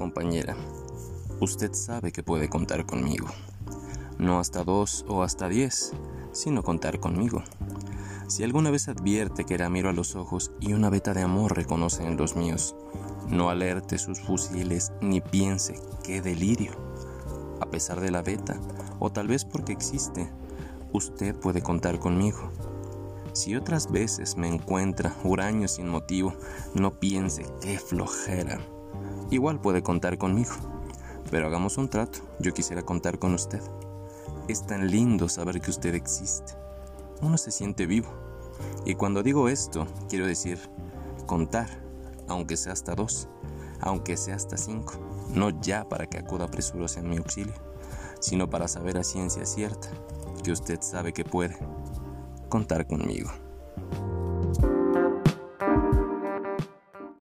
compañera, usted sabe que puede contar conmigo. No hasta dos o hasta diez, sino contar conmigo. Si alguna vez advierte que la miro a los ojos y una veta de amor reconoce en los míos, no alerte sus fusiles ni piense qué delirio. A pesar de la veta, o tal vez porque existe, usted puede contar conmigo. Si otras veces me encuentra huraño sin motivo, no piense qué flojera. Igual puede contar conmigo. Pero hagamos un trato, yo quisiera contar con usted. Es tan lindo saber que usted existe. Uno se siente vivo. Y cuando digo esto, quiero decir contar, aunque sea hasta dos, aunque sea hasta cinco, no ya para que acuda presurosa en mi auxilio, sino para saber a ciencia cierta que usted sabe que puede contar conmigo.